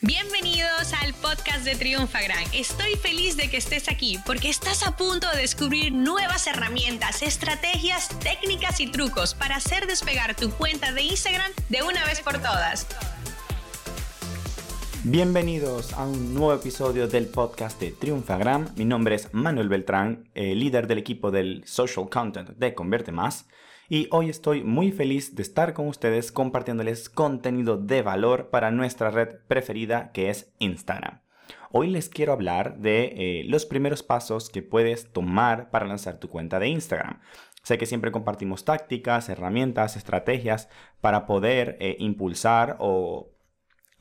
Bienvenidos al podcast de Triunfagram. Estoy feliz de que estés aquí porque estás a punto de descubrir nuevas herramientas, estrategias, técnicas y trucos para hacer despegar tu cuenta de Instagram de una vez por todas. Bienvenidos a un nuevo episodio del podcast de Triunfagram. Mi nombre es Manuel Beltrán, líder del equipo del social content de Convierte Más y hoy estoy muy feliz de estar con ustedes compartiéndoles contenido de valor para nuestra red preferida que es Instagram. Hoy les quiero hablar de eh, los primeros pasos que puedes tomar para lanzar tu cuenta de Instagram. Sé que siempre compartimos tácticas, herramientas, estrategias para poder eh, impulsar o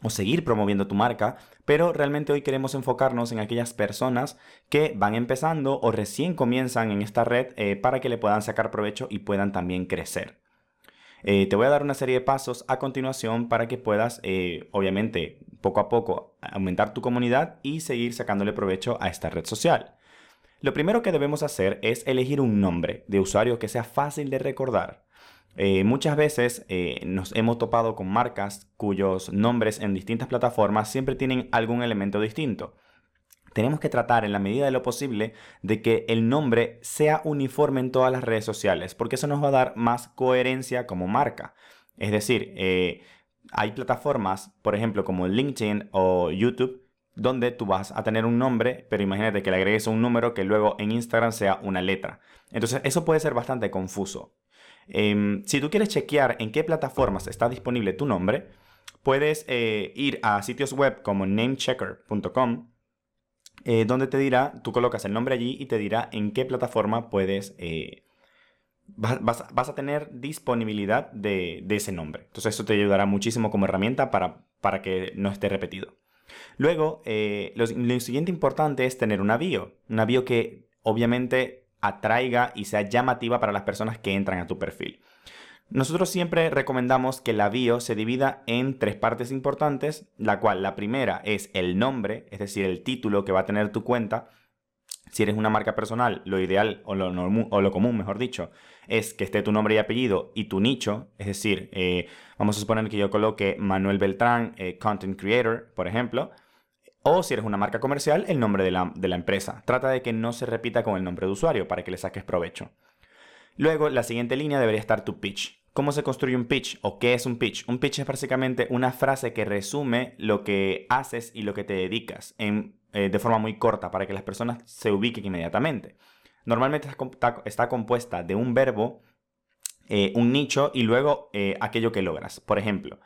o seguir promoviendo tu marca, pero realmente hoy queremos enfocarnos en aquellas personas que van empezando o recién comienzan en esta red eh, para que le puedan sacar provecho y puedan también crecer. Eh, te voy a dar una serie de pasos a continuación para que puedas, eh, obviamente, poco a poco aumentar tu comunidad y seguir sacándole provecho a esta red social. Lo primero que debemos hacer es elegir un nombre de usuario que sea fácil de recordar. Eh, muchas veces eh, nos hemos topado con marcas cuyos nombres en distintas plataformas siempre tienen algún elemento distinto. Tenemos que tratar en la medida de lo posible de que el nombre sea uniforme en todas las redes sociales, porque eso nos va a dar más coherencia como marca. Es decir, eh, hay plataformas, por ejemplo, como LinkedIn o YouTube, donde tú vas a tener un nombre, pero imagínate que le agregues un número que luego en Instagram sea una letra. Entonces eso puede ser bastante confuso. Em, si tú quieres chequear en qué plataformas está disponible tu nombre, puedes eh, ir a sitios web como namechecker.com, eh, donde te dirá, tú colocas el nombre allí y te dirá en qué plataforma puedes, eh, vas, a tener disponibilidad de, ese nombre. Entonces eso te ayudará muchísimo como herramienta para, para que no esté repetido. Luego, lo, siguiente importante es tener una bio, una bio que obviamente atraiga y sea llamativa para las personas que entran a tu perfil. Nosotros siempre recomendamos que la bio se divida en tres partes importantes, la cual la primera es el nombre, es decir, el título que va a tener tu cuenta. Si eres una marca personal, lo ideal o lo, común, mejor dicho, es que esté tu nombre y apellido y tu nicho. Es decir, eh, vamos a suponer que yo coloque Manuel Beltrán, eh, Content Creator, por ejemplo. O si eres una marca comercial, el nombre de la, empresa. Trata de que no se repita con el nombre de usuario para que le saques provecho. Luego, la siguiente línea debería estar tu pitch. ¿Cómo se construye un pitch o qué es un pitch? Un pitch es básicamente una frase que resume lo que haces y lo que te dedicas en, eh, de forma muy corta para que las personas se ubiquen inmediatamente. Normalmente está, compuesta de un verbo, eh, un nicho y luego eh, aquello que logras. Por ejemplo,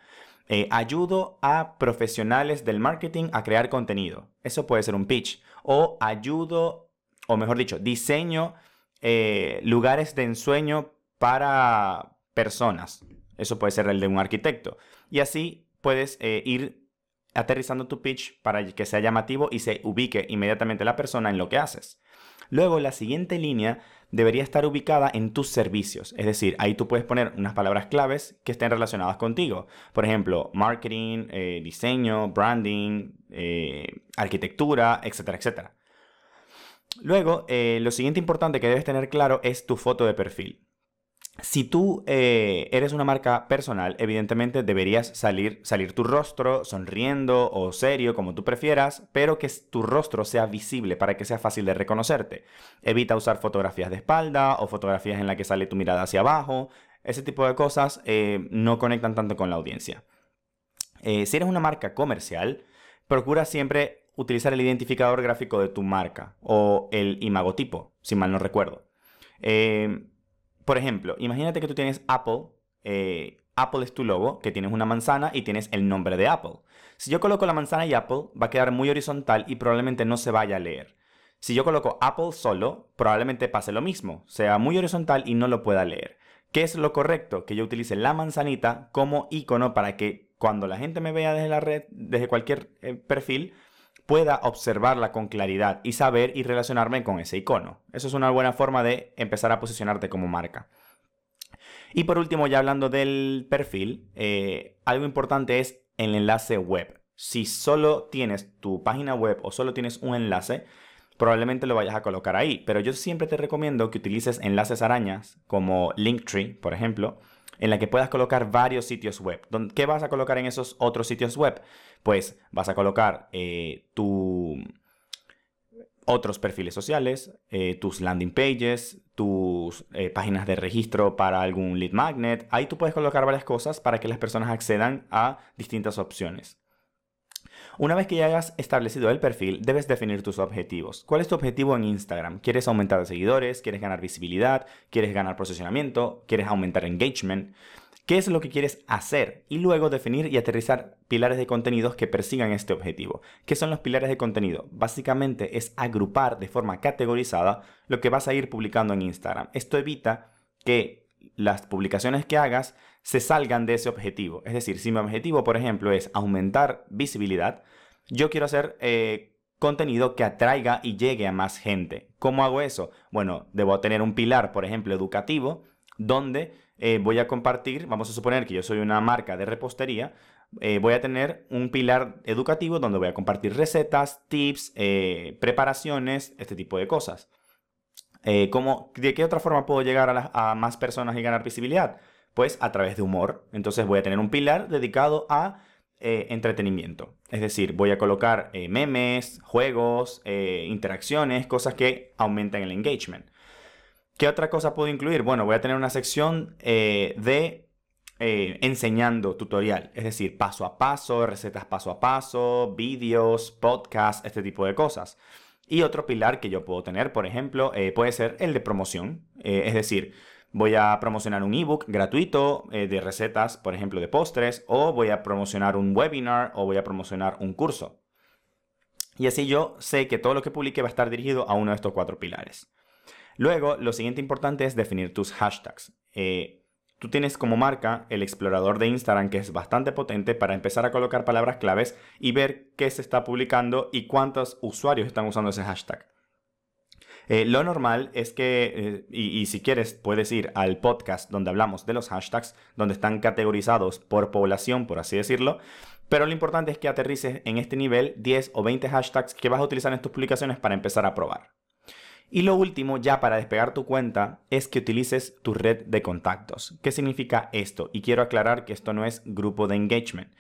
eh, ayudo a profesionales del marketing a crear contenido. Eso puede ser un pitch. O ayudo, o mejor dicho, diseño eh, lugares de ensueño para personas. Eso puede ser el de un arquitecto. Y así puedes eh, ir aterrizando tu pitch para que sea llamativo y se ubique inmediatamente la persona en lo que haces. Luego, la siguiente línea debería estar ubicada en tus servicios. Es decir, ahí tú puedes poner unas palabras claves que estén relacionadas contigo. Por ejemplo, marketing, eh, diseño, branding, eh, arquitectura, etcétera, etcétera. Luego, eh, lo siguiente importante que debes tener claro es tu foto de perfil. Si tú eh, eres una marca personal, evidentemente deberías salir, salir tu rostro sonriendo o serio, como tú prefieras, pero que tu rostro sea visible para que sea fácil de reconocerte. Evita usar fotografías de espalda o fotografías en las que sale tu mirada hacia abajo. Ese tipo de cosas eh, no conectan tanto con la audiencia. Eh, si eres una marca comercial, procura siempre utilizar el identificador gráfico de tu marca o el imagotipo, si mal no recuerdo. Por ejemplo, imagínate que tú tienes Apple, eh, Apple es tu logo, que tienes una manzana y tienes el nombre de Apple. Si yo coloco la manzana y Apple, va a quedar muy horizontal y probablemente no se vaya a leer. Si yo coloco Apple solo, probablemente pase lo mismo, sea muy horizontal y no lo pueda leer. ¿Qué es lo correcto? Que yo utilice la manzanita como icono para que cuando la gente me vea desde la red, desde cualquier eh, perfil, pueda observarla con claridad y saber y relacionarme con ese icono. Eso es una buena forma de empezar a posicionarte como marca. Y por último, ya hablando del perfil, eh, algo importante es el enlace web. Si solo tienes tu página web o solo tienes un enlace, probablemente lo vayas a colocar ahí. Pero yo siempre te recomiendo que utilices enlaces arañas como Linktree, por ejemplo, en la que puedas colocar varios sitios web. ¿Qué vas a colocar en esos otros sitios web? Pues vas a colocar eh, tu otros perfiles sociales, eh, tus landing pages, tus eh, páginas de registro para algún lead magnet. Ahí tú puedes colocar varias cosas para que las personas accedan a distintas opciones. Una vez que ya hayas establecido el perfil, debes definir tus objetivos. ¿Cuál es tu objetivo en Instagram? ¿Quieres aumentar seguidores? ¿Quieres ganar visibilidad? ¿Quieres ganar posicionamiento? ¿Quieres aumentar engagement? qué es lo que quieres hacer y luego definir y aterrizar pilares de contenidos que persigan este objetivo. ¿Qué son los pilares de contenido? Básicamente es agrupar de forma categorizada lo que vas a ir publicando en Instagram. Esto evita que las publicaciones que hagas se salgan de ese objetivo. Es decir, si mi objetivo, por ejemplo, es aumentar visibilidad, yo quiero hacer eh, contenido que atraiga y llegue a más gente. ¿Cómo hago eso? Bueno, debo tener un pilar, por ejemplo, educativo, donde eh, voy a compartir, vamos a suponer que yo soy una marca de repostería, eh, voy a tener un pilar educativo donde voy a compartir recetas, tips, preparaciones, este tipo de cosas. ¿cómo, ¿De qué otra forma puedo llegar a, más personas y ganar visibilidad? Pues a través de humor. Entonces voy a tener un pilar dedicado a entretenimiento. Es decir, voy a colocar memes, juegos, interacciones, cosas que aumenten el engagement. ¿Qué otra cosa puedo incluir? Bueno, voy a tener una sección eh, de eh, enseñando tutorial, es decir, paso a paso, recetas paso a paso, vídeos, podcasts, este tipo de cosas. Y otro pilar que yo puedo tener, por ejemplo, eh, puede ser el de promoción, es decir, voy a promocionar un ebook gratuito de recetas, por ejemplo, de postres, o voy a promocionar un webinar o voy a promocionar un curso. Y así yo sé que todo lo que publique va a estar dirigido a uno de estos cuatro pilares. Luego, lo siguiente importante es definir tus hashtags. Eh, tú tienes como marca el explorador de Instagram que es bastante potente para empezar a colocar palabras claves y ver qué se está publicando y cuántos usuarios están usando ese hashtag. Eh, lo normal es que, eh, y, si quieres, puedes ir al podcast donde hablamos de los hashtags, donde están categorizados por población, por así decirlo. Pero lo importante es que aterrices en este nivel 10 o 20 hashtags que vas a utilizar en tus publicaciones para empezar a probar. Y lo último, ya para despegar tu cuenta, es que utilices tu red de contactos. ¿Qué significa esto? Y quiero aclarar que esto no es grupo de engagement.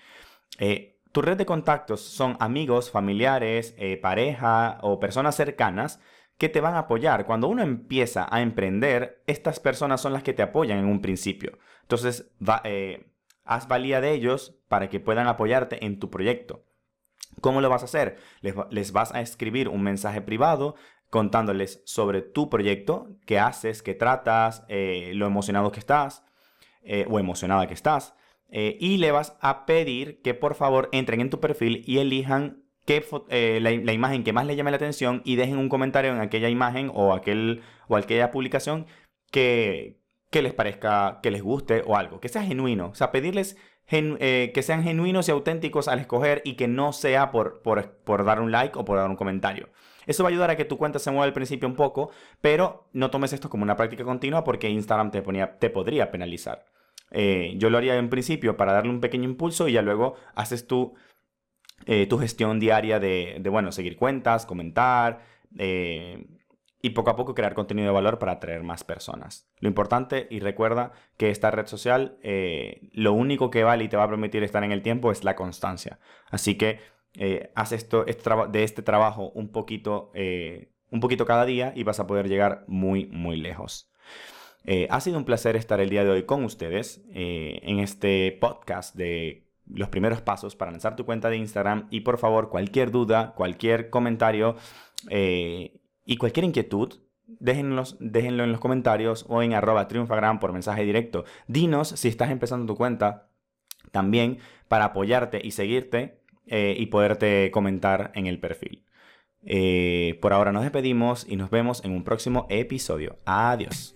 Eh, tu red de contactos son amigos, familiares, pareja o personas cercanas que te van a apoyar. Cuando uno empieza a emprender, estas personas son las que te apoyan en un principio. Entonces, eh, haz valía de ellos para que puedan apoyarte en tu proyecto. ¿Cómo lo vas a hacer? les, vas a escribir un mensaje privado contándoles sobre tu proyecto, qué haces, qué tratas, eh, lo emocionado que estás eh, o emocionada que estás. Y le vas a pedir que por favor entren en tu perfil y elijan qué la, la, imagen que más le llame la atención y dejen un comentario en aquella imagen o, aquel, aquella publicación que, que les parezca, que les guste o algo, que sea genuino. O sea, pedirles que sean genuinos y auténticos al escoger y que no sea por, por, por dar un like o por dar un comentario. Eso va a ayudar a que tu cuenta se mueva al principio un poco, pero no tomes esto como una práctica continua porque Instagram te, ponía, te podría penalizar. Eh, yo lo haría en principio para darle un pequeño impulso y ya luego haces tu, eh, tu gestión diaria de, bueno, seguir cuentas, comentar eh, y poco a poco crear contenido de valor para atraer más personas. Lo importante, y recuerda que esta red social, lo único que vale y te va a permitir estar en el tiempo es la constancia. Así que eh, haz esto, de este trabajo un poquito, eh, un poquito cada día y vas a poder llegar muy, muy lejos. Eh, ha sido un placer estar el día de hoy con ustedes en este podcast de los primeros pasos para lanzar tu cuenta de Instagram y por favor cualquier duda, cualquier comentario y cualquier inquietud, déjenlos, déjenlo en los comentarios o en arroba triunfagram por mensaje directo. Dinos si estás empezando tu cuenta también para apoyarte y seguirte eh, y poderte comentar en el perfil. Eh, por ahora nos despedimos y nos vemos en un próximo episodio. Adiós.